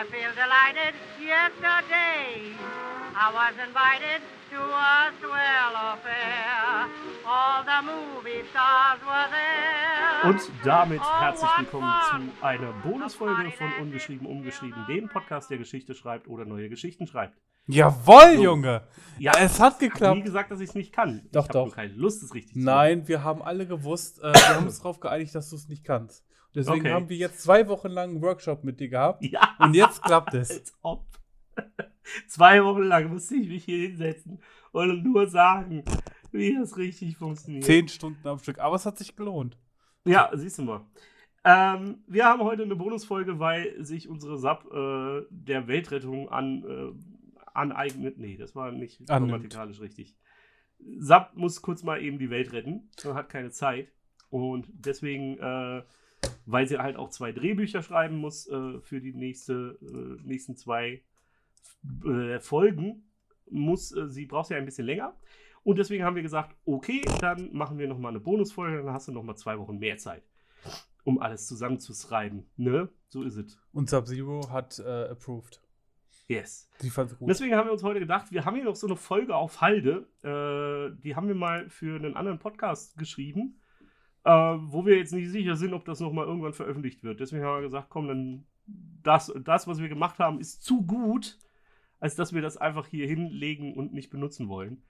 I feel delighted. Yesterday I was invited to a swell affair. All the movie stars were there. Und damit herzlich willkommen zu einer Bonusfolge von Ungeschrieben Umgeschrieben, dem Podcast, der Geschichte schreibt oder neue Geschichten schreibt. Jawoll, So. Junge! Ja, es hat Ich habe nie geklappt. gesagt, dass ich es nicht kann. Doch, ich habe doch. nur keine Lust, es richtig zu Nein, wir haben alle gewusst, äh, wir haben uns darauf geeinigt, dass du es nicht kannst. Deswegen Okay. haben wir jetzt zwei Wochen lang einen Workshop mit dir gehabt. Ja, Und jetzt klappt es. als ob. Zwei Wochen lang musste ich mich hier hinsetzen und nur sagen, wie das richtig funktioniert. Zehn Stunden am Stück. Aber es hat sich gelohnt. Ja, siehst du mal. Ähm, wir haben heute eine Bonusfolge, weil sich unsere SAP äh, der Weltrettung an, äh, aneignet. Nee, das war nicht grammatikalisch richtig. SAP muss kurz mal eben die Welt retten und hat keine Zeit. Und deswegen, äh, weil sie halt auch zwei Drehbücher schreiben muss äh, für die nächste, äh, nächsten zwei äh, Folgen, muss, äh, sie braucht ja ein bisschen länger. Und deswegen haben wir gesagt, okay, dann machen wir nochmal eine Bonusfolge, dann hast du nochmal zwei Wochen mehr Zeit, um alles zusammenzuschreiben. Ne? So ist es. Und Sub-Zero hat äh, approved. Yes. Sie fand es gut. Deswegen haben wir uns heute gedacht, wir haben hier noch so eine Folge auf Halde. Äh, die haben wir mal für einen anderen Podcast geschrieben, äh, wo wir jetzt nicht sicher sind, ob das nochmal irgendwann veröffentlicht wird. Deswegen haben wir gesagt, komm, dann das, das, was wir gemacht haben, ist zu gut, als dass wir das einfach hier hinlegen und nicht benutzen wollen.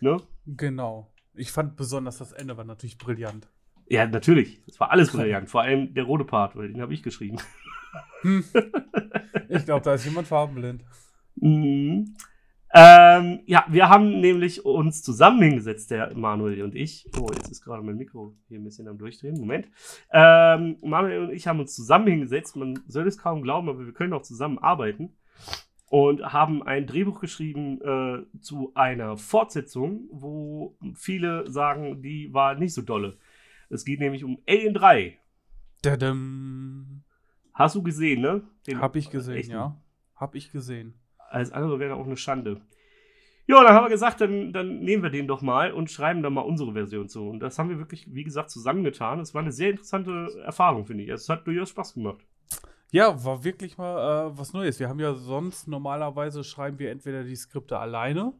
Ne? Genau. Ich fand besonders das Ende war natürlich brillant. Ja, natürlich. Das war alles brillant. Vor allem der rote Part, weil den habe ich geschrieben. Hm. Ich glaube, da ist jemand farbenblind. Mhm. Ähm, ja, wir haben nämlich uns zusammen hingesetzt, der Manuel und ich. Oh, jetzt ist gerade mein Mikro hier ein bisschen am Durchdrehen. Moment. Ähm, Manuel und ich haben uns zusammen hingesetzt. Man soll es kaum glauben, aber wir können auch zusammen arbeiten. Und haben ein Drehbuch geschrieben äh, zu einer Fortsetzung, wo viele sagen, die war nicht so dolle. Es geht nämlich um Alien 3. Dadam. Hast du gesehen, ne? Den Hab ich gesehen, echten. ja. Hab ich gesehen. Alles andere wäre auch eine Schande. Ja, dann haben wir gesagt, dann, dann nehmen wir den doch mal und schreiben da mal unsere Version zu. Und das haben wir wirklich, wie gesagt, zusammengetan. Es war eine sehr interessante Erfahrung, finde ich. Es hat durchaus Spaß gemacht. Ja, war wirklich mal äh, was Neues. Wir haben ja sonst normalerweise schreiben wir entweder die Skripte alleine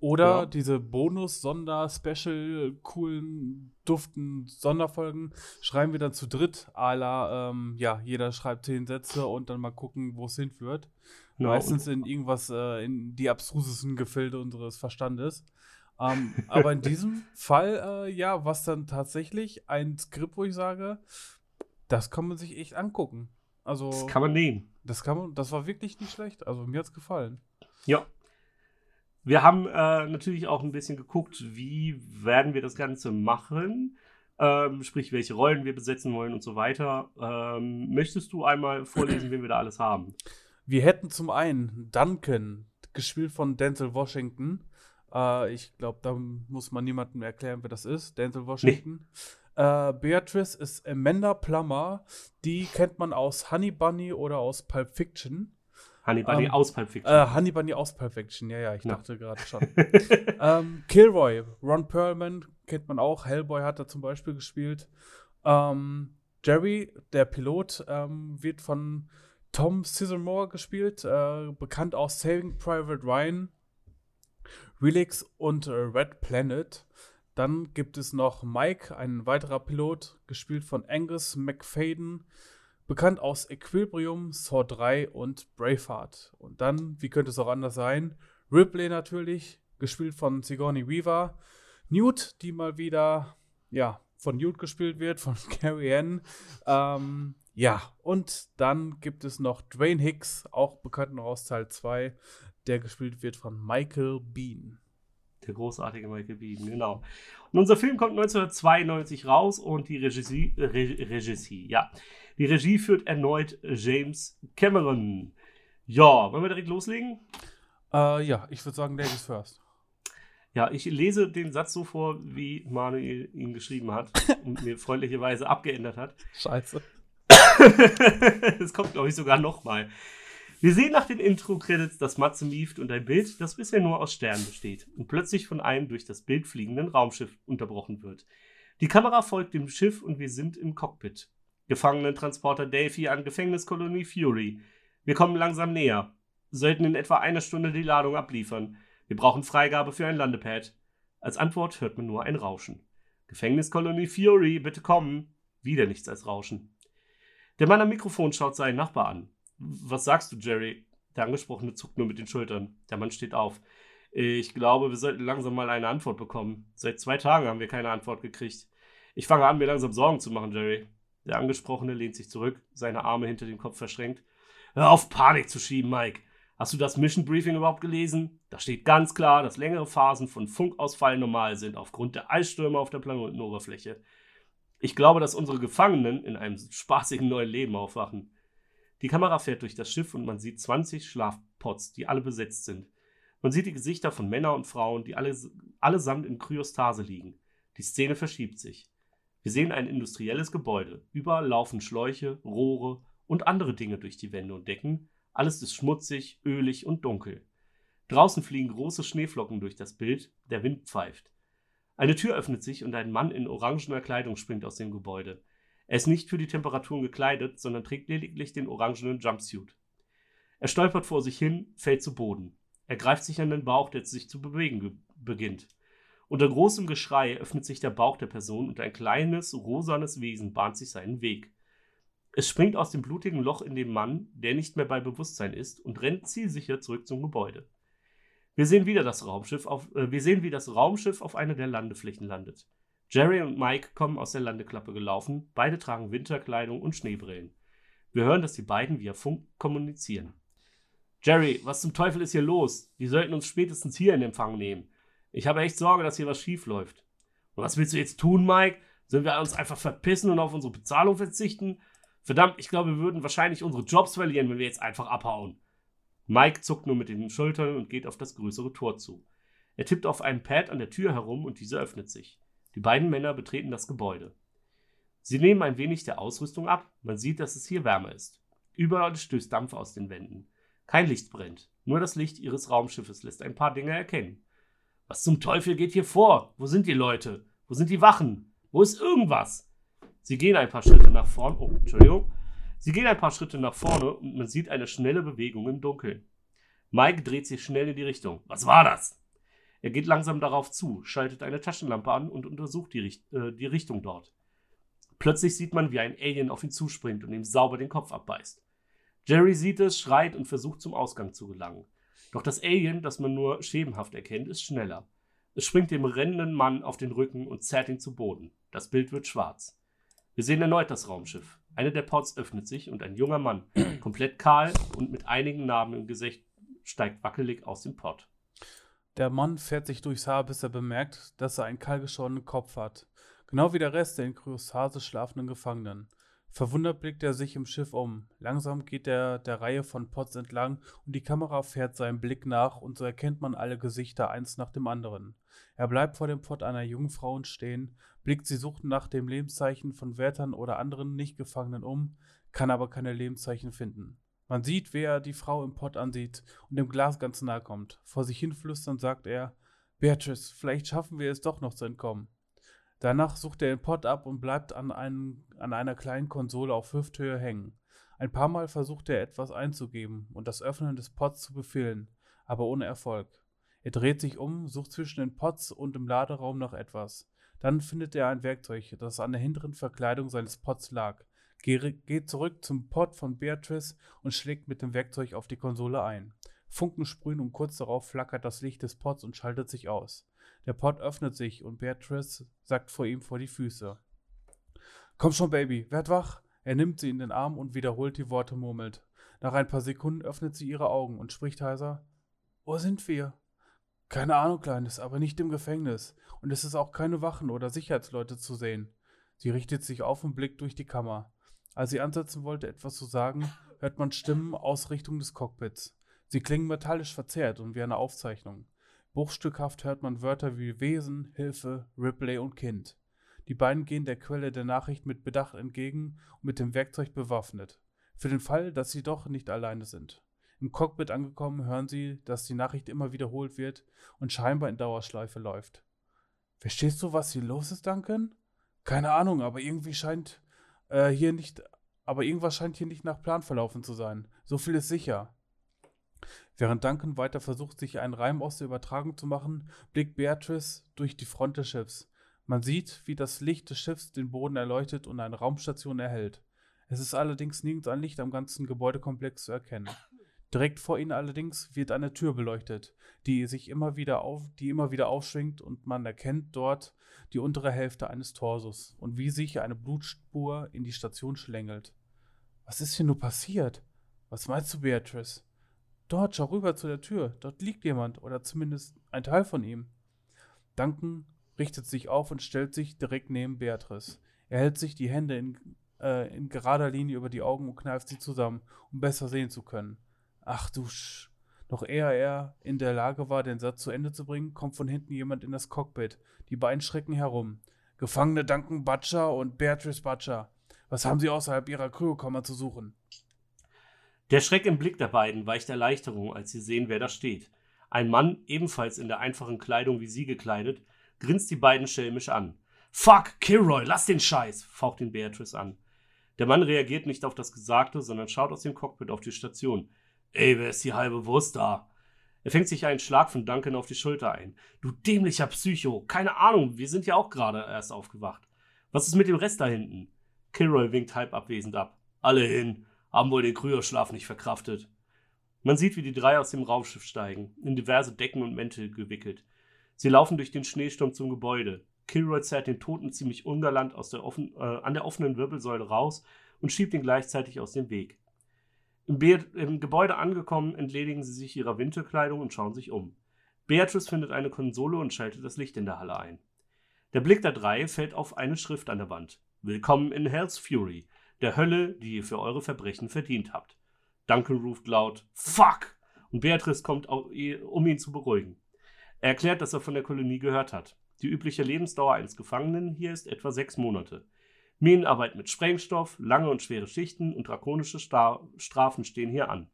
oder Ja. diese Bonus, Sonder, Special, coolen, duften Sonderfolgen schreiben wir dann zu dritt. A la, ähm, ja, jeder schreibt zehn Sätze und dann mal gucken, wo es hinführt. Genau. Meistens in irgendwas, äh, in die abstrusesten Gefilde unseres Verstandes. Ähm, aber in diesem Fall, äh, ja, was dann tatsächlich ein Skript, wo ich sage, das kann man sich echt angucken. Also, das kann man nehmen. das kann man, das war wirklich nicht schlecht. Also mir hat's gefallen. Ja. Wir haben äh, natürlich auch ein bisschen geguckt, wie werden wir das Ganze machen. Ähm, sprich, welche Rollen wir besetzen wollen und so weiter. Ähm, möchtest du einmal vorlesen, wen wir da alles haben? Wir hätten zum einen Duncan, gespielt von Denzel Washington. Äh, ich glaube, da muss man niemandem erklären, wer das ist. Denzel Washington. Äh, Beatrice ist Amanda Plummer. Die kennt man aus Honey Bunny oder aus Pulp Fiction. Honey Bunny Ähm, aus Pulp Fiction. Äh, Honey Bunny aus Pulp Fiction, ja, ja, ich Ja. dachte gerade schon. ähm, Kilroy, Ron Perlman kennt man auch. Hellboy hat er zum Beispiel gespielt. Ähm, Jerry, der Pilot, ähm, wird von Tom Sizemore gespielt, äh, bekannt aus Saving Private Ryan, Relix und äh, Red Planet. Dann gibt es noch Mike, ein weiterer Pilot, gespielt von Angus McFadden, bekannt aus Equilibrium, Saw 3 und Braveheart. Und dann, wie könnte es auch anders sein, Ripley natürlich, gespielt von Sigourney Weaver, Newt, die mal wieder, ja, von Newt gespielt wird, von Carrie Ann. Ähm, ja, und dann gibt es noch Dwayne Hicks, auch bekannt noch aus Teil 2, der gespielt wird von Michael Bean. Der großartige Michael Bean, genau. Und unser Film kommt 1992 raus und die Regie, Re, Regie, ja. Die Regie führt erneut James Cameron. Ja, wollen wir direkt loslegen? Äh, ja, ich würde sagen, Ladies first. Ja, ich lese den Satz so vor, wie Manuel ihn geschrieben hat und mir freundlicherweise abgeändert hat. Scheiße. Es kommt, glaube ich, sogar nochmal. Wir sehen nach den Intro-Credits, dass Matze mieft und ein Bild, das bisher nur aus Sternen besteht und plötzlich von einem durch das Bild fliegenden Raumschiff unterbrochen wird. Die Kamera folgt dem Schiff und wir sind im Cockpit. Gefangenentransporter Delphi an Gefängniskolonie Fury. Wir kommen langsam näher. Sollten in etwa einer Stunde die Ladung abliefern. Wir brauchen Freigabe für ein Landepad. Als Antwort hört man nur ein Rauschen. Gefängniskolonie Fury, bitte kommen. Wieder nichts als Rauschen. Der Mann am Mikrofon schaut seinen Nachbar an. Was sagst du, Jerry? Der Angesprochene zuckt nur mit den Schultern. Der Mann steht auf. Ich glaube, wir sollten langsam mal eine Antwort bekommen. Seit zwei Tagen haben wir keine Antwort gekriegt. Ich fange an, mir langsam Sorgen zu machen, Jerry. Der Angesprochene lehnt sich zurück, seine Arme hinter dem Kopf verschränkt. Hör auf, Panik zu schieben, Mike. Hast du das Mission Briefing überhaupt gelesen? Da steht ganz klar, dass längere Phasen von Funkausfall normal sind, aufgrund der Eisstürme auf der Planetenoberfläche. Ich glaube, dass unsere Gefangenen in einem spaßigen neuen Leben aufwachen. Die Kamera fährt durch das Schiff und man sieht 20 Schlafpots, die alle besetzt sind. Man sieht die Gesichter von Männern und Frauen, die alle, allesamt in Kryostase liegen. Die Szene verschiebt sich. Wir sehen ein industrielles Gebäude. Überall laufen Schläuche, Rohre und andere Dinge durch die Wände und Decken. Alles ist schmutzig, ölig und dunkel. Draußen fliegen große Schneeflocken durch das Bild, der Wind pfeift. Eine Tür öffnet sich und ein Mann in orangener Kleidung springt aus dem Gebäude. Er ist nicht für die Temperaturen gekleidet, sondern trägt lediglich den orangenen Jumpsuit. Er stolpert vor sich hin, fällt zu Boden. Er greift sich an den Bauch, der sich zu bewegen beginnt. Unter großem Geschrei öffnet sich der Bauch der Person und ein kleines, rosanes Wesen bahnt sich seinen Weg. Es springt aus dem blutigen Loch in den Mann, der nicht mehr bei Bewusstsein ist, und rennt zielsicher zurück zum Gebäude. Wir sehen wieder das Raumschiff auf, äh, wir sehen, wie das Raumschiff auf einer der Landeflächen landet. Jerry und Mike kommen aus der Landeklappe gelaufen, beide tragen Winterkleidung und Schneebrillen. Wir hören, dass die beiden via Funk kommunizieren. Jerry, was zum Teufel ist hier los? Die sollten uns spätestens hier in Empfang nehmen. Ich habe echt Sorge, dass hier was schief läuft. Und was willst du jetzt tun, Mike? Sollen wir uns einfach verpissen und auf unsere Bezahlung verzichten? Verdammt, ich glaube, wir würden wahrscheinlich unsere Jobs verlieren, wenn wir jetzt einfach abhauen. Mike zuckt nur mit den Schultern und geht auf das größere Tor zu. Er tippt auf einem Pad an der Tür herum und diese öffnet sich. Die beiden Männer betreten das Gebäude. Sie nehmen ein wenig der Ausrüstung ab. Man sieht, dass es hier wärmer ist. Überall stößt Dampf aus den Wänden. Kein Licht brennt. Nur das Licht ihres Raumschiffes lässt ein paar Dinge erkennen. Was zum Teufel geht hier vor? Wo sind die Leute? Wo sind die Wachen? Wo ist irgendwas? Sie gehen ein paar Schritte nach vorne. Oh, Entschuldigung. Sie gehen ein paar Schritte nach vorne und man sieht eine schnelle Bewegung im Dunkeln. Mike dreht sich schnell in die Richtung. Was war das? Er geht langsam darauf zu, schaltet eine Taschenlampe an und untersucht die, Richt äh, die Richtung dort. Plötzlich sieht man, wie ein Alien auf ihn zuspringt und ihm sauber den Kopf abbeißt. Jerry sieht es, schreit und versucht zum Ausgang zu gelangen. Doch das Alien, das man nur schemenhaft erkennt, ist schneller. Es springt dem rennenden Mann auf den Rücken und zerrt ihn zu Boden. Das Bild wird schwarz. Wir sehen erneut das Raumschiff. Eine der Ports öffnet sich und ein junger Mann, komplett kahl und mit einigen Narben im Gesicht, steigt wackelig aus dem Port. Der Mann fährt sich durchs Haar, bis er bemerkt, dass er einen kahlgeschorenen Kopf hat. Genau wie der Rest der in Kryostase schlafenden Gefangenen. Verwundert blickt er sich im Schiff um. Langsam geht er der Reihe von Pots entlang und die Kamera fährt seinem Blick nach und so erkennt man alle Gesichter eins nach dem anderen. Er bleibt vor dem Pot einer jungen Frau stehen, blickt sie sucht nach dem Lebenszeichen von Wärtern oder anderen Nicht-Gefangenen um, kann aber keine Lebenszeichen finden. Man sieht, wie er die Frau im Pott ansieht und dem Glas ganz nahe kommt. Vor sich hin flüsternd sagt er, Beatrice, vielleicht schaffen wir es doch noch zu entkommen. Danach sucht er den Pott ab und bleibt an, einem, an einer kleinen Konsole auf Hüfthöhe hängen. Ein paar Mal versucht er etwas einzugeben und das Öffnen des Pots zu befehlen, aber ohne Erfolg. Er dreht sich um, sucht zwischen den Pots und im Laderaum nach etwas. Dann findet er ein Werkzeug, das an der hinteren Verkleidung seines Pots lag geht zurück zum Pod von Beatrice und schlägt mit dem Werkzeug auf die Konsole ein. Funken sprühen und kurz darauf flackert das Licht des Pods und schaltet sich aus. Der Pod öffnet sich und Beatrice sackt vor ihm vor die Füße. Komm schon, Baby, werd wach! Er nimmt sie in den Arm und wiederholt die Worte murmelt. Nach ein paar Sekunden öffnet sie ihre Augen und spricht heiser: Wo sind wir? Keine Ahnung, Kleines, aber nicht im Gefängnis. Und es ist auch keine Wachen oder Sicherheitsleute zu sehen. Sie richtet sich auf und blickt durch die Kammer. Als sie ansetzen wollte, etwas zu sagen, hört man Stimmen aus Richtung des Cockpits. Sie klingen metallisch verzerrt und wie eine Aufzeichnung. Bruchstückhaft hört man Wörter wie Wesen, Hilfe, Ripley und Kind. Die beiden gehen der Quelle der Nachricht mit Bedacht entgegen und mit dem Werkzeug bewaffnet. Für den Fall, dass sie doch nicht alleine sind. Im Cockpit angekommen hören sie, dass die Nachricht immer wiederholt wird und scheinbar in Dauerschleife läuft. Verstehst du, was hier los ist, Duncan? Keine Ahnung, aber irgendwie scheint äh, hier nicht aber irgendwas scheint hier nicht nach Plan verlaufen zu sein. So viel ist sicher. Während Duncan weiter versucht, sich einen Reim aus der Übertragung zu machen, blickt Beatrice durch die Front des Schiffs. Man sieht, wie das Licht des Schiffs den Boden erleuchtet und eine Raumstation erhält. Es ist allerdings nirgends ein Licht am ganzen Gebäudekomplex zu erkennen. Direkt vor ihnen allerdings wird eine Tür beleuchtet, die sich immer wieder auf, die immer wieder aufschwingt und man erkennt dort die untere Hälfte eines Torsos und wie sich eine Blutspur in die Station schlängelt. Was ist hier nur passiert? Was meinst du, Beatrice? Dort, schau rüber zu der Tür. Dort liegt jemand oder zumindest ein Teil von ihm. Duncan richtet sich auf und stellt sich direkt neben Beatrice. Er hält sich die Hände in, äh, in gerader Linie über die Augen und kneift sie zusammen, um besser sehen zu können. Ach du Sch. Noch ehe er in der Lage war, den Satz zu Ende zu bringen, kommt von hinten jemand in das Cockpit. Die beiden schrecken herum. Gefangene Duncan Butcher und Beatrice Butcher. Was haben sie außerhalb ihrer Kryokammer zu suchen? Der Schreck im Blick der beiden weicht Erleichterung, als sie sehen, wer da steht. Ein Mann, ebenfalls in der einfachen Kleidung wie sie gekleidet, grinst die beiden schelmisch an. Fuck, Kilroy, lass den Scheiß, faucht ihn Beatrice an. Der Mann reagiert nicht auf das Gesagte, sondern schaut aus dem Cockpit auf die Station. Ey, wer ist die halbe Wurst da? Er fängt sich einen Schlag von Duncan auf die Schulter ein. Du dämlicher Psycho, keine Ahnung, wir sind ja auch gerade erst aufgewacht. Was ist mit dem Rest da hinten? Kilroy winkt halb abwesend ab. Alle hin, haben wohl den Kryoschlaf nicht verkraftet. Man sieht, wie die drei aus dem Raumschiff steigen, in diverse Decken und Mäntel gewickelt. Sie laufen durch den Schneesturm zum Gebäude. Kilroy zerrt den Toten ziemlich ungalant aus der offen, äh, an der offenen Wirbelsäule raus und schiebt ihn gleichzeitig aus dem Weg. Im, Im Gebäude angekommen, entledigen sie sich ihrer Winterkleidung und schauen sich um. Beatrice findet eine Konsole und schaltet das Licht in der Halle ein. Der Blick der drei fällt auf eine Schrift an der Wand. Willkommen in Hell's Fury, der Hölle, die ihr für eure Verbrechen verdient habt. Duncan ruft laut Fuck! Und Beatrice kommt, um ihn zu beruhigen. Er erklärt, dass er von der Kolonie gehört hat. Die übliche Lebensdauer eines Gefangenen hier ist etwa sechs Monate. Minenarbeit mit Sprengstoff, lange und schwere Schichten und drakonische Strafen stehen hier an.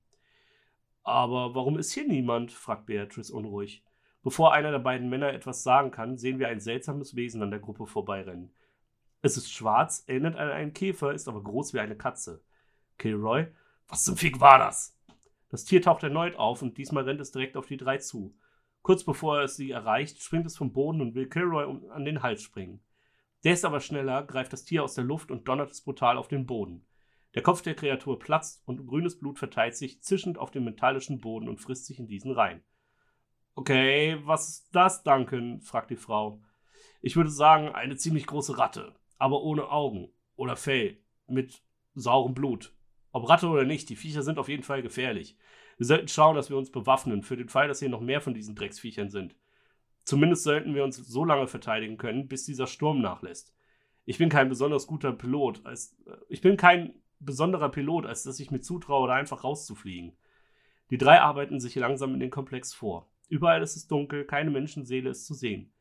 Aber warum ist hier niemand? fragt Beatrice unruhig. Bevor einer der beiden Männer etwas sagen kann, sehen wir ein seltsames Wesen an der Gruppe vorbeirennen. Es ist schwarz, erinnert an einen Käfer, ist aber groß wie eine Katze. Kilroy, was zum Fick war das? Das Tier taucht erneut auf und diesmal rennt es direkt auf die drei zu. Kurz bevor er sie erreicht, springt es vom Boden und will Kilroy an den Hals springen. Der ist aber schneller, greift das Tier aus der Luft und donnert es brutal auf den Boden. Der Kopf der Kreatur platzt und grünes Blut verteilt sich zischend auf dem metallischen Boden und frisst sich in diesen rein. Okay, was ist das, Duncan? fragt die Frau. Ich würde sagen, eine ziemlich große Ratte, aber ohne Augen oder Fell, mit saurem Blut. Ob Ratte oder nicht, die Viecher sind auf jeden Fall gefährlich. Wir sollten schauen, dass wir uns bewaffnen, für den Fall, dass hier noch mehr von diesen Drecksviechern sind. Zumindest sollten wir uns so lange verteidigen können, bis dieser Sturm nachlässt. Ich bin kein besonders guter Pilot, als, äh, ich bin kein besonderer Pilot, als dass ich mir zutraue, da einfach rauszufliegen. Die drei arbeiten sich langsam in den Komplex vor. Überall ist es dunkel, keine Menschenseele ist zu sehen.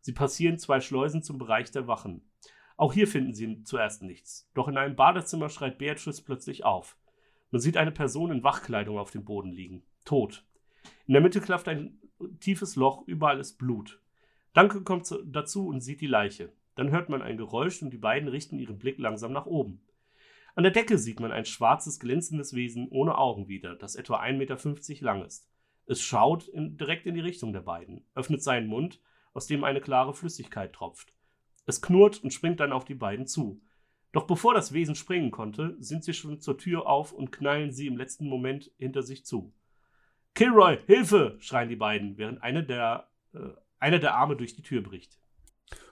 Sie passieren zwei Schleusen zum Bereich der Wachen. Auch hier finden sie zuerst nichts. Doch in einem Badezimmer schreit Beatrice plötzlich auf. Man sieht eine Person in Wachkleidung auf dem Boden liegen. Tot. In der Mitte klafft ein tiefes Loch, überall ist Blut. Danke kommt dazu und sieht die Leiche. Dann hört man ein Geräusch und die beiden richten ihren Blick langsam nach oben. An der Decke sieht man ein schwarzes, glänzendes Wesen ohne Augen wieder, das etwa 1,50 Meter lang ist. Es schaut in, direkt in die Richtung der beiden, öffnet seinen Mund, aus dem eine klare Flüssigkeit tropft. Es knurrt und springt dann auf die beiden zu. Doch bevor das Wesen springen konnte, sind sie schon zur Tür auf und knallen sie im letzten Moment hinter sich zu. Kilroy, Hilfe! schreien die beiden, während eine der, äh, einer der Arme durch die Tür bricht.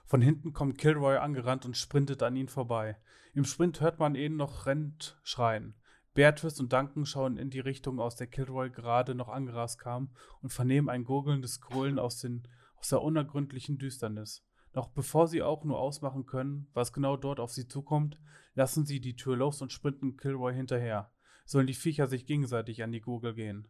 Von hinten kommt Kilroy angerannt und sprintet an ihn vorbei. Im Sprint hört man ihn noch rennt schreien. Beatrice und Duncan schauen in die Richtung, aus der Kilroy gerade noch angerast kam, und vernehmen ein gurgelndes Gröhlen aus, den, aus der unergründlichen Düsternis. Noch bevor sie auch nur ausmachen können, was genau dort auf sie zukommt, lassen sie die Tür los und sprinten Kilroy hinterher. Sollen die Viecher sich gegenseitig an die Gurgel gehen.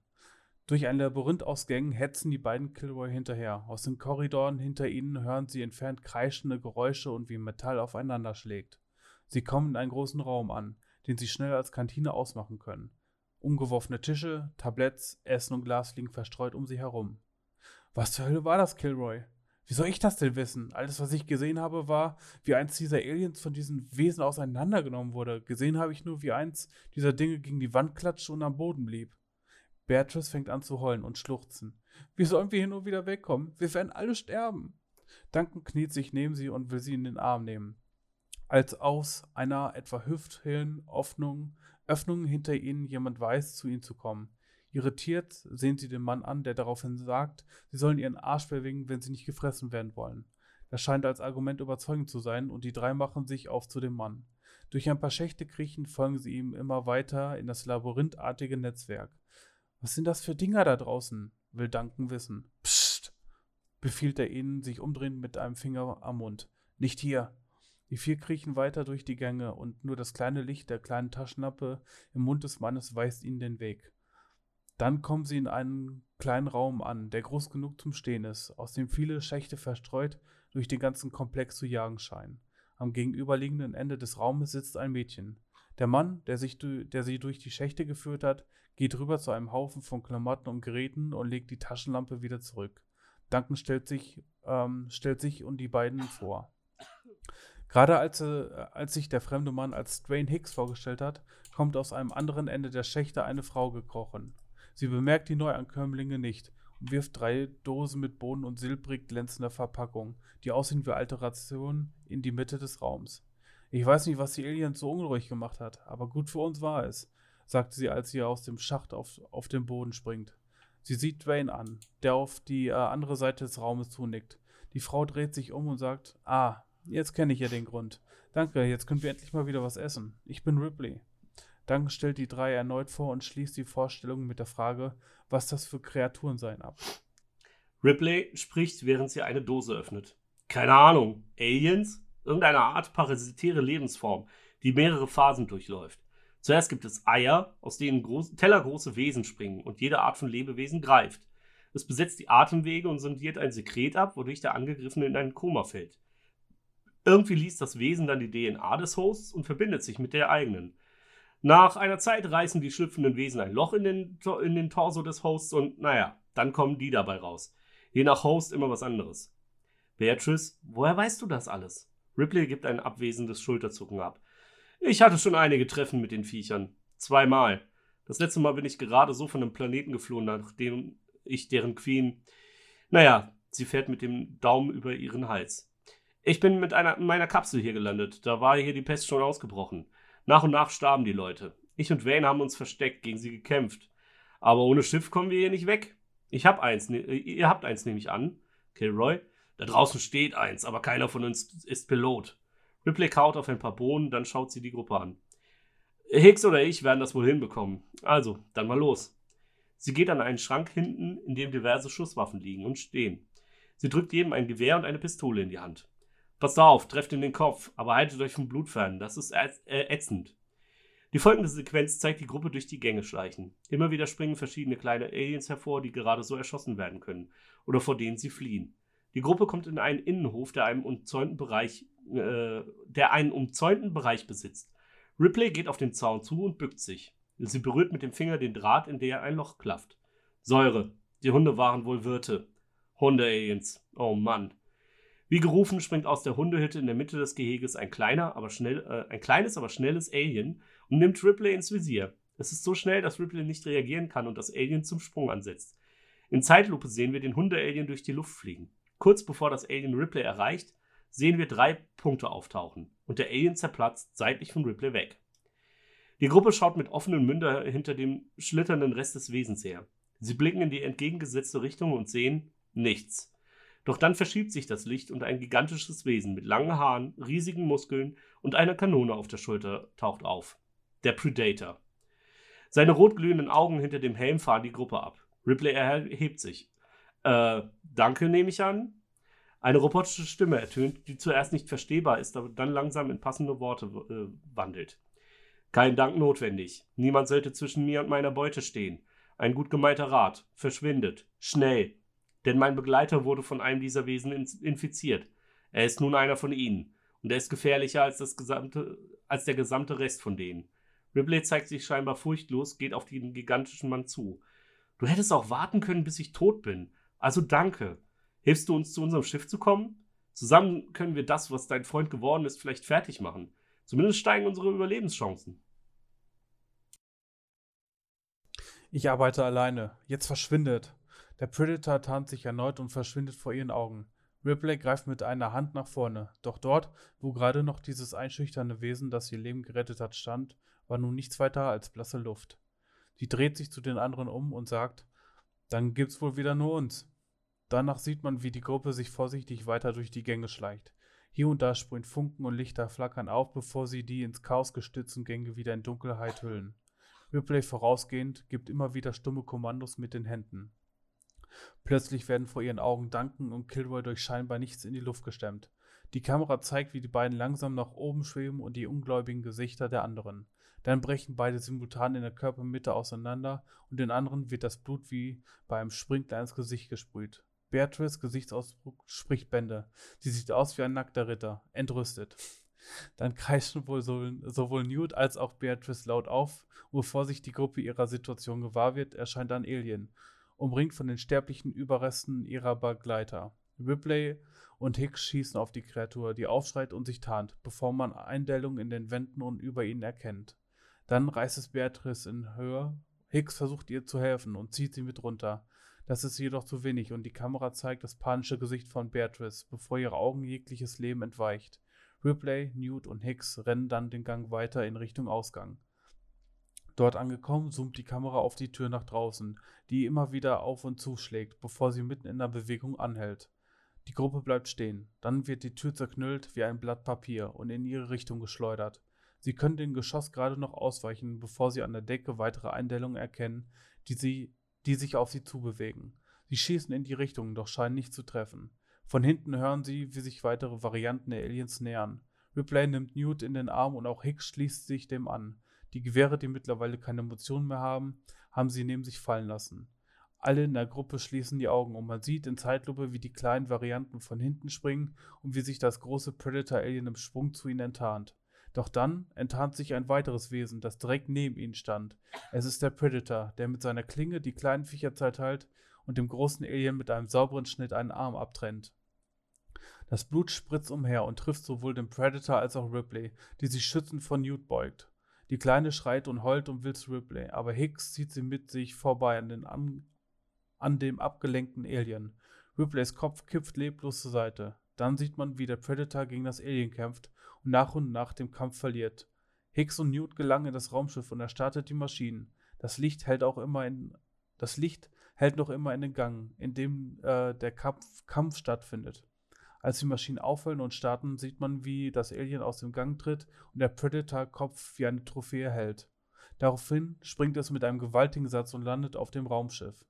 Durch ein Labyrinth aus Gängen hetzen die beiden Kilroy hinterher. Aus den Korridoren hinter ihnen hören sie entfernt kreischende Geräusche und wie Metall aufeinander schlägt. Sie kommen in einen großen Raum an, den sie schnell als Kantine ausmachen können. Umgeworfene Tische, Tabletts, Essen und Glas liegen verstreut um sie herum. Was zur Hölle war das, Kilroy? Wie soll ich das denn wissen? Alles, was ich gesehen habe, war, wie eins dieser Aliens von diesen Wesen auseinandergenommen wurde. Gesehen habe ich nur, wie eins dieser Dinge gegen die Wand klatschte und am Boden blieb. Beatrice fängt an zu heulen und schluchzen. Wie sollen wir hier nur wieder wegkommen? Wir werden alle sterben. Duncan kniet sich neben sie und will sie in den Arm nehmen. Als aus einer etwa hüfthöhen Öffnung, Öffnung hinter ihnen jemand weiß, zu ihnen zu kommen. Irritiert sehen sie den Mann an, der daraufhin sagt, sie sollen ihren Arsch bewegen, wenn sie nicht gefressen werden wollen. Das scheint als Argument überzeugend zu sein und die drei machen sich auf zu dem Mann. Durch ein paar Schächte kriechen folgen sie ihm immer weiter in das labyrinthartige Netzwerk. Was sind das für Dinger da draußen? will Duncan wissen. Psst, befiehlt er ihnen, sich umdrehend mit einem Finger am Mund. Nicht hier. Die vier kriechen weiter durch die Gänge und nur das kleine Licht der kleinen Taschenlampe im Mund des Mannes weist ihnen den Weg. Dann kommen sie in einen kleinen Raum an, der groß genug zum Stehen ist, aus dem viele Schächte verstreut durch den ganzen Komplex zu jagen scheinen. Am gegenüberliegenden Ende des Raumes sitzt ein Mädchen. Der Mann, der, sich, der sie durch die Schächte geführt hat, geht rüber zu einem Haufen von Klamotten und Geräten und legt die Taschenlampe wieder zurück. Duncan stellt sich, ähm, stellt sich und die beiden vor. Gerade als, äh, als sich der fremde Mann als Dwayne Hicks vorgestellt hat, kommt aus einem anderen Ende der Schächte eine Frau gekrochen. Sie bemerkt die Neuankömmlinge nicht und wirft drei Dosen mit Bohnen und silbrig glänzender Verpackung, die aussehen wie Alterationen, in die Mitte des Raums. Ich weiß nicht, was die Aliens so unruhig gemacht hat, aber gut für uns war es, sagte sie, als sie aus dem Schacht auf, auf den Boden springt. Sie sieht Dwayne an, der auf die äh, andere Seite des Raumes zunickt. Die Frau dreht sich um und sagt: Ah, jetzt kenne ich ja den Grund. Danke, jetzt können wir endlich mal wieder was essen. Ich bin Ripley. Duncan stellt die drei erneut vor und schließt die Vorstellung mit der Frage, was das für Kreaturen seien, ab. Ripley spricht, während sie eine Dose öffnet. Keine Ahnung. Aliens? irgendeine Art parasitäre Lebensform, die mehrere Phasen durchläuft. Zuerst gibt es Eier, aus denen groß, tellergroße Wesen springen und jede Art von Lebewesen greift. Es besetzt die Atemwege und sondiert ein Sekret ab, wodurch der Angegriffene in ein Koma fällt. Irgendwie liest das Wesen dann die DNA des Hosts und verbindet sich mit der eigenen. Nach einer Zeit reißen die schlüpfenden Wesen ein Loch in den, in den Torso des Hosts und naja, dann kommen die dabei raus. Je nach Host immer was anderes. Beatrice, woher weißt du das alles? Ripley gibt ein abwesendes Schulterzucken ab. Ich hatte schon einige Treffen mit den Viechern. Zweimal. Das letzte Mal bin ich gerade so von einem Planeten geflohen, nachdem ich deren Queen. Naja, sie fährt mit dem Daumen über ihren Hals. Ich bin mit einer, meiner Kapsel hier gelandet. Da war hier die Pest schon ausgebrochen. Nach und nach starben die Leute. Ich und Wayne haben uns versteckt, gegen sie gekämpft. Aber ohne Schiff kommen wir hier nicht weg. Ich hab eins, ne, ihr habt eins, nehme ich an. Kilroy. Da draußen steht eins, aber keiner von uns ist Pilot. Ripley kaut auf ein paar Bohnen, dann schaut sie die Gruppe an. Hicks oder ich werden das wohl hinbekommen. Also, dann mal los. Sie geht an einen Schrank hinten, in dem diverse Schusswaffen liegen und stehen. Sie drückt jedem ein Gewehr und eine Pistole in die Hand. Passt auf, trefft in den Kopf, aber haltet euch vom Blut fern, das ist äh, ätzend. Die folgende Sequenz zeigt die Gruppe durch die Gänge schleichen. Immer wieder springen verschiedene kleine Aliens hervor, die gerade so erschossen werden können oder vor denen sie fliehen. Die Gruppe kommt in einen Innenhof, der einen umzäunten Bereich, äh, der einen umzäunten Bereich besitzt. Ripley geht auf den Zaun zu und bückt sich. Sie berührt mit dem Finger den Draht, in der ein Loch klafft. Säure. Die Hunde waren wohl Wirte. Hunde-Aliens. Oh Mann. Wie gerufen springt aus der Hundehütte in der Mitte des Geheges ein kleiner, aber schnell, äh, ein kleines, aber schnelles Alien und nimmt Ripley ins Visier. Es ist so schnell, dass Ripley nicht reagieren kann und das Alien zum Sprung ansetzt. In Zeitlupe sehen wir den Hunde-Alien durch die Luft fliegen. Kurz bevor das Alien Ripley erreicht, sehen wir drei Punkte auftauchen und der Alien zerplatzt seitlich von Ripley weg. Die Gruppe schaut mit offenen Mündern hinter dem schlitternden Rest des Wesens her. Sie blicken in die entgegengesetzte Richtung und sehen nichts. Doch dann verschiebt sich das Licht und ein gigantisches Wesen mit langen Haaren, riesigen Muskeln und einer Kanone auf der Schulter taucht auf. Der Predator. Seine rotglühenden Augen hinter dem Helm fahren die Gruppe ab. Ripley erhebt sich. Äh, danke, nehme ich an. Eine robotische Stimme ertönt, die zuerst nicht verstehbar ist, aber dann langsam in passende Worte äh, wandelt. Kein Dank notwendig. Niemand sollte zwischen mir und meiner Beute stehen. Ein gut gemeinter Rat. Verschwindet. Schnell. Denn mein Begleiter wurde von einem dieser Wesen infiziert. Er ist nun einer von ihnen. Und er ist gefährlicher als, das gesamte, als der gesamte Rest von denen. Ripley zeigt sich scheinbar furchtlos, geht auf den gigantischen Mann zu. Du hättest auch warten können, bis ich tot bin. Also danke. Hilfst du uns zu unserem Schiff zu kommen? Zusammen können wir das, was dein Freund geworden ist, vielleicht fertig machen. Zumindest steigen unsere Überlebenschancen. Ich arbeite alleine. Jetzt verschwindet. Der Predator tarnt sich erneut und verschwindet vor ihren Augen. Ripley greift mit einer Hand nach vorne. Doch dort, wo gerade noch dieses einschüchternde Wesen, das ihr Leben gerettet hat, stand, war nun nichts weiter als blasse Luft. Sie dreht sich zu den anderen um und sagt, dann gibt's wohl wieder nur uns. Danach sieht man, wie die Gruppe sich vorsichtig weiter durch die Gänge schleicht. Hier und da sprühen Funken und Lichter flackern auf, bevor sie die ins Chaos gestützten Gänge wieder in Dunkelheit hüllen. Ripley vorausgehend gibt immer wieder stumme Kommandos mit den Händen. Plötzlich werden vor ihren Augen Duncan und Kilroy durch scheinbar nichts in die Luft gestemmt. Die Kamera zeigt, wie die beiden langsam nach oben schweben und die ungläubigen Gesichter der anderen. Dann brechen beide simultan in der Körpermitte auseinander und den anderen wird das Blut wie bei einem Sprinkler ins Gesicht gesprüht. Beatrice Gesichtsausdruck spricht Bände. Sie sieht aus wie ein nackter Ritter, entrüstet. Dann kreischen wohl sowohl Newt als auch Beatrice laut auf, und bevor sich die Gruppe ihrer Situation gewahr wird, erscheint ein Alien, umringt von den sterblichen Überresten ihrer Begleiter. Ripley und Hicks schießen auf die Kreatur, die aufschreit und sich tarnt, bevor man Eindellungen in den Wänden und über ihnen erkennt. Dann reißt es Beatrice in Höhe. Hicks versucht ihr zu helfen und zieht sie mit runter. Das ist jedoch zu wenig und die Kamera zeigt das panische Gesicht von Beatrice, bevor ihre Augen jegliches Leben entweicht. Ripley, Newt und Hicks rennen dann den Gang weiter in Richtung Ausgang. Dort angekommen, zoomt die Kamera auf die Tür nach draußen, die immer wieder auf und zuschlägt, bevor sie mitten in der Bewegung anhält. Die Gruppe bleibt stehen. Dann wird die Tür zerknüllt wie ein Blatt Papier und in ihre Richtung geschleudert. Sie können dem Geschoss gerade noch ausweichen, bevor sie an der Decke weitere Eindellungen erkennen, die, sie, die sich auf sie zubewegen. Sie schießen in die Richtung, doch scheinen nicht zu treffen. Von hinten hören sie, wie sich weitere Varianten der Aliens nähern. Ripley nimmt Newt in den Arm und auch Hicks schließt sich dem an. Die Gewehre, die mittlerweile keine Emotionen mehr haben, haben sie neben sich fallen lassen. Alle in der Gruppe schließen die Augen und man sieht in Zeitlupe, wie die kleinen Varianten von hinten springen und wie sich das große Predator-Alien im Sprung zu ihnen enttarnt. Doch dann enttarnt sich ein weiteres Wesen, das direkt neben ihnen stand. Es ist der Predator, der mit seiner Klinge die kleinen Viecher zerteilt und dem großen Alien mit einem sauberen Schnitt einen Arm abtrennt. Das Blut spritzt umher und trifft sowohl den Predator als auch Ripley, die sich schützend vor Newt beugt. Die Kleine schreit und heult und will zu Ripley, aber Hicks zieht sie mit sich vorbei an, den an, an dem abgelenkten Alien. Ripleys Kopf kippt leblos zur Seite. Dann sieht man, wie der Predator gegen das Alien kämpft und nach und nach den Kampf verliert. Hicks und Newt gelangen in das Raumschiff und er startet die Maschinen. Das Licht hält auch immer in das Licht hält noch immer in den Gang, in dem äh, der Kampf, Kampf stattfindet. Als die Maschinen aufhören und starten, sieht man, wie das Alien aus dem Gang tritt und der Predator-Kopf wie eine Trophäe hält. Daraufhin springt es mit einem gewaltigen Satz und landet auf dem Raumschiff.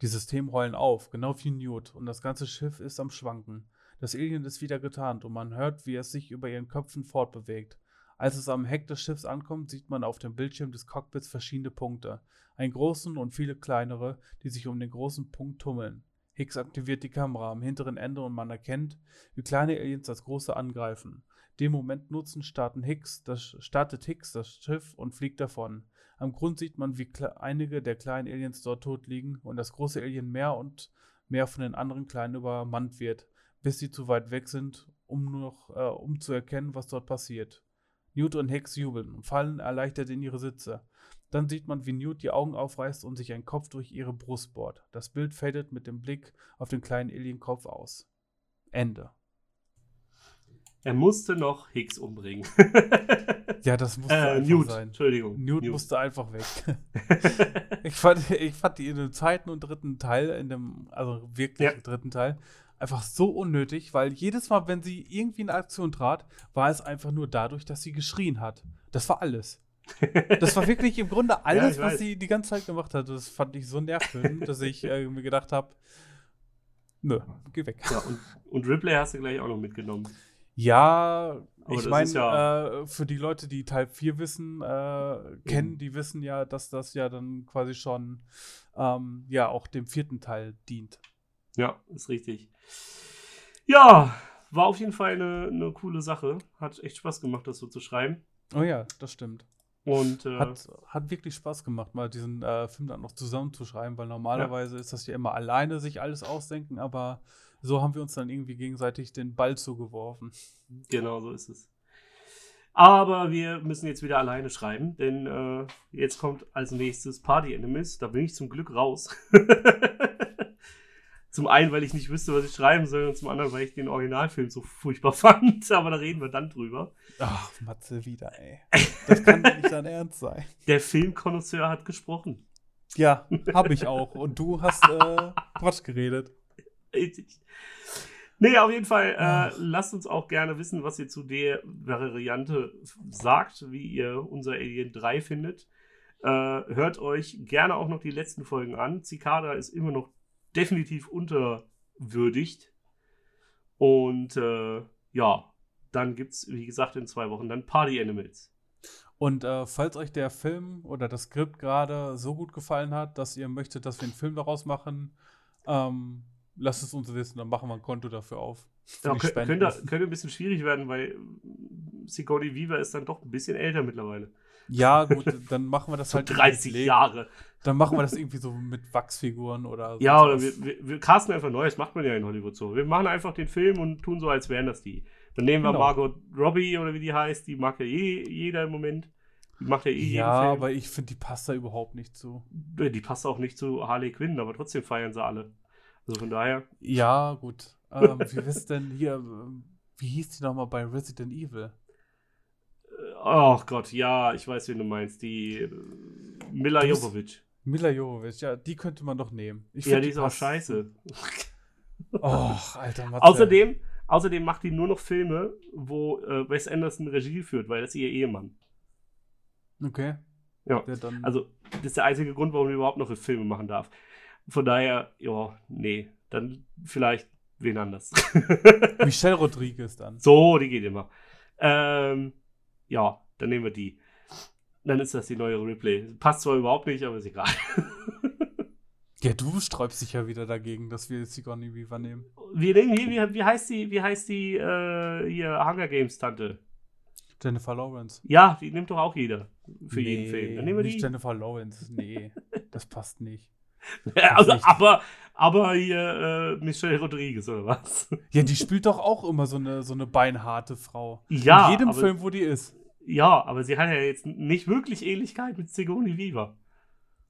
Die Systeme heulen auf, genau wie Newt, und das ganze Schiff ist am Schwanken. Das Alien ist wieder getarnt und man hört, wie es sich über ihren Köpfen fortbewegt. Als es am Heck des Schiffs ankommt, sieht man auf dem Bildschirm des Cockpits verschiedene Punkte. Einen großen und viele kleinere, die sich um den großen Punkt tummeln. Hicks aktiviert die Kamera am hinteren Ende und man erkennt, wie kleine Aliens das große angreifen. Den Moment nutzen starten Hicks, das, startet Hicks das Schiff und fliegt davon. Am Grund sieht man, wie einige der kleinen Aliens dort tot liegen und das große Alien mehr und mehr von den anderen kleinen übermannt wird, bis sie zu weit weg sind, um noch äh, um zu erkennen, was dort passiert. Newt und Hicks jubeln und fallen erleichtert in ihre Sitze. Dann sieht man, wie Newt die Augen aufreißt und sich ein Kopf durch ihre Brust bohrt. Das Bild fadet mit dem Blick auf den kleinen Alienkopf aus. Ende. Er musste noch Hicks umbringen. ja, das musste äh, einfach Newt, sein. Entschuldigung. Newt, Newt, musste einfach weg. ich, fand, ich fand die in dem zweiten und dritten Teil, in dem, also wirklich ja. dritten Teil, einfach so unnötig, weil jedes Mal, wenn sie irgendwie in Aktion trat, war es einfach nur dadurch, dass sie geschrien hat. Das war alles. Das war wirklich im Grunde alles, ja, was sie die ganze Zeit gemacht hat. Das fand ich so nervtötend, dass ich äh, mir gedacht habe, nö, geh weg. Ja, und, und, Ripley hast du gleich auch noch mitgenommen. Ja, Aber ich meine, ja äh, für die Leute, die Teil 4 wissen, äh, kennen, die wissen ja, dass das ja dann quasi schon ähm, ja auch dem vierten Teil dient. Ja, ist richtig. Ja, war auf jeden Fall eine, eine coole Sache. Hat echt Spaß gemacht, das so zu schreiben. Oh ja, das stimmt. Und äh, Hat, hat wirklich Spaß gemacht, mal diesen äh, Film dann noch zusammenzuschreiben, weil normalerweise ist das ja immer alleine sich alles ausdenken, aber so haben wir uns dann irgendwie gegenseitig den Ball zugeworfen. genau so ist es. Aber wir müssen jetzt wieder alleine schreiben, denn äh, jetzt kommt als nächstes Party Enemies. Da bin ich zum Glück raus. zum einen, weil ich nicht wüsste, was ich schreiben soll, und zum anderen, weil ich den Originalfilm so furchtbar fand. Aber da reden wir dann drüber. Ach, Matze wieder, ey. Das kann doch nicht dein Ernst sein. Der Filmkonnoisseur hat gesprochen. Ja, habe ich auch. Und du hast äh, Quatsch geredet. Nee, auf jeden Fall, äh, lasst uns auch gerne wissen, was ihr zu der Variante sagt, wie ihr unser Alien 3 findet. Äh, hört euch gerne auch noch die letzten Folgen an. Cicada ist immer noch definitiv unterwürdigt. Und äh, ja, dann gibt es, wie gesagt, in zwei Wochen dann Party Animals. Und äh, falls euch der Film oder das Skript gerade so gut gefallen hat, dass ihr möchtet, dass wir einen Film daraus machen, ähm, lasst es uns wissen, dann machen wir ein Konto dafür auf. Spenden. könnte, könnte ein bisschen schwierig werden, weil Sigourney Weaver ist dann doch ein bisschen älter mittlerweile. Ja, gut, dann machen wir das So halt. 30 irgendwie- Jahre. Dann machen wir das irgendwie so mit Wachsfiguren oder so. Ja, oder wir, wir, wir casten einfach Neues, macht man ja in Hollywood so. Wir machen einfach den Film und tun so, als wären das die. Dann nehmen wir Genau. Margot Robbie oder wie die heißt, die mag ja eh jeder im Moment. Die macht ja eh Ja, jeden aber ich finde, die passt da überhaupt nicht zu. Die passt auch nicht zu Harley Quinn, aber trotzdem feiern sie alle. Also von daher. Ja, gut. Ähm, wie ist denn hier, ähm, wie hieß die nochmal bei Resident Evil? Äh, Oh Gott, ja, ich weiß, wen du meinst. Die äh, Mila Jovovich. Mila Jovovich, ja, die könnte man doch nehmen. Ich Ja, find, die ist auch scheiße. Oh, alter Matze. Außerdem, außerdem macht die nur noch Filme, wo äh, Wes Anderson Regie führt, weil das ist ihr Ehemann. Okay. Ja. Ja, dann, Also, das ist der einzige Grund, warum er überhaupt noch Filme machen darf. Von daher, ja, nee, dann vielleicht wen anders. Michelle Rodriguez dann. so, die geht immer. Ähm, ja, dann nehmen wir die. Dann ist das die neue Replay. Passt zwar überhaupt nicht, aber ist egal. Ja, du sträubst dich ja wieder dagegen, dass wir Sigourney Weaver nehmen. Wie, wie, wie heißt die, wie heißt die, äh, hier, Hunger Games Tante? Jennifer Lawrence. Ja, die nimmt doch auch jeder für nee, jeden Film. Dann nehmen wir nicht die. Jennifer Lawrence. Nee, das passt nicht. also, nicht. aber, aber hier, äh, Michelle Rodriguez, oder was? Ja, die spielt doch auch immer so eine, so eine beinharte Frau. Ja, In jedem Film, wo die ist. Ja, aber sie hat ja jetzt nicht wirklich Ähnlichkeit mit Sigourney Weaver.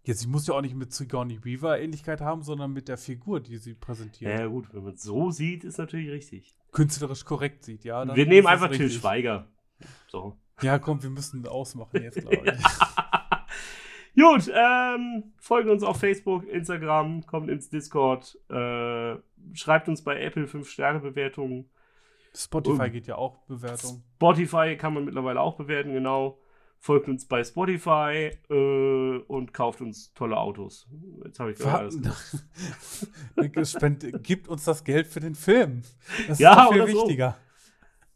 Ja, sie muss ja auch nicht mit Sigourney Weaver Ähnlichkeit haben, sondern mit der Figur, die sie präsentiert. Ja, gut, wenn man es so sieht, ist natürlich richtig. Künstlerisch korrekt sieht, ja. wir nehmen einfach Till. Schweiger. So. Ja, komm, wir müssen ausmachen jetzt, glaube ich. Gut, ähm, folgt uns auf Facebook, Instagram, kommt ins Discord, äh, schreibt uns bei Apple 5-Sterne-Bewertungen. Spotify geht ja auch Bewertung. Spotify kann man mittlerweile auch bewerten, genau. Folgt uns bei Spotify äh, und kauft uns tolle Autos. Jetzt habe ich gerade alles. Spend, gibt uns das Geld für den Film. Das Ja, ist viel so. wichtiger.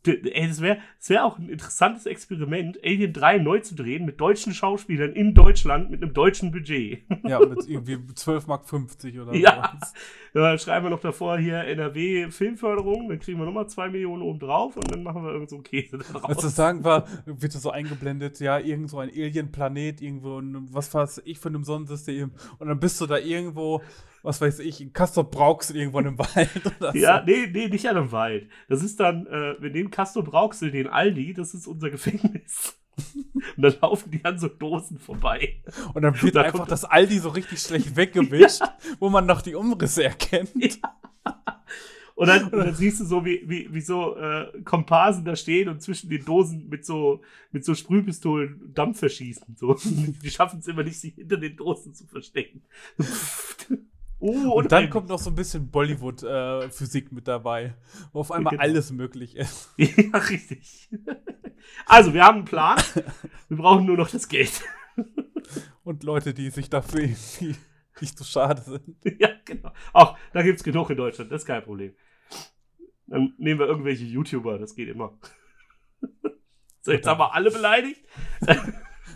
D- Ey, das wäre wär auch ein interessantes Experiment, Alien 3 neu zu drehen mit deutschen Schauspielern in Deutschland mit einem deutschen Budget. Ja, mit irgendwie 12,50 Mark oder Ja. sowas. Ja, schreiben wir noch davor hier NRW Filmförderung, dann kriegen wir nochmal 2 Millionen oben drauf und dann machen wir irgend so einen Käse da Als das draus. sagen war, wird das so eingeblendet, ja, irgend so ein Alien-Planet, irgendwo, in, was weiß ich, von einem Sonnensystem. Und dann bist du da irgendwo, was weiß ich, in Castor Brauxel irgendwo im Wald oder Ja, so. nee, nee, nicht an einem Wald. Das ist dann, äh, wir nehmen Castor Brauxel, den Aldi, das ist unser Gefängnis. Und dann laufen die an so Dosen vorbei. Und dann wird Da einfach kommt- das Aldi so richtig schlecht weggewischt, wo man noch die Umrisse erkennt. Und dann, und dann siehst du so, wie, wie, wie so äh, Komparsen da stehen und zwischen den Dosen mit so, mit so Sprühpistolen Dampf verschießen. So. Die schaffen es immer nicht, sich hinter den Dosen zu verstecken. Oh, Und dann kommt noch so ein bisschen Bollywood-Physik mit dabei, wo auf einmal Genau. alles möglich ist. Ja, richtig. Also, wir haben einen Plan. Wir brauchen nur noch das Geld. Und Leute, die sich dafür irgendwie nicht so schade sind. ja, genau. Auch, da gibt es genug in Deutschland, das ist kein Problem. Dann nehmen wir irgendwelche YouTuber, das geht immer. So, jetzt haben wir alle beleidigt.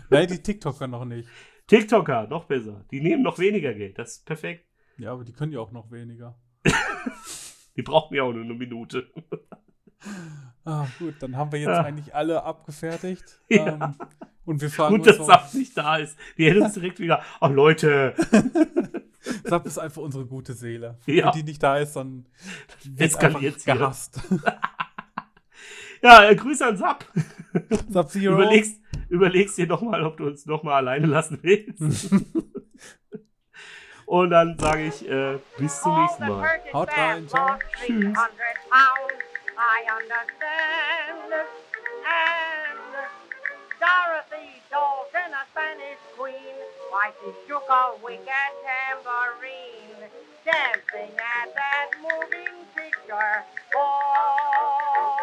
Nein, die TikToker noch nicht. TikToker, noch besser. Die nehmen noch weniger Geld. Das ist perfekt. Ja, aber die können ja auch noch weniger. Die brauchen ja auch nur eine Minute. Ah, gut, dann haben wir jetzt Ja. eigentlich alle abgefertigt. Ja. Ähm, Und wir fragen Gut, uns, dass Sap nicht da ist. Die hätten uns direkt wieder, oh Leute, Sap ist einfach unsere gute Seele. Ja. Wenn die nicht da ist, dann wird einfach hier. gehasst. ja, äh, Grüße an Sap. Sub-Zero. Überlegst, überlegst dir nochmal, ob du uns nochmal alleine lassen willst. Und dann sage ich, äh, bis zum nächsten Mal. Haut rein, ciao. lost 300 pounds. I understand. And Dorothy Dalton, a Spanish queen, why she shook a wicked tambourine, dancing at that moving picture. For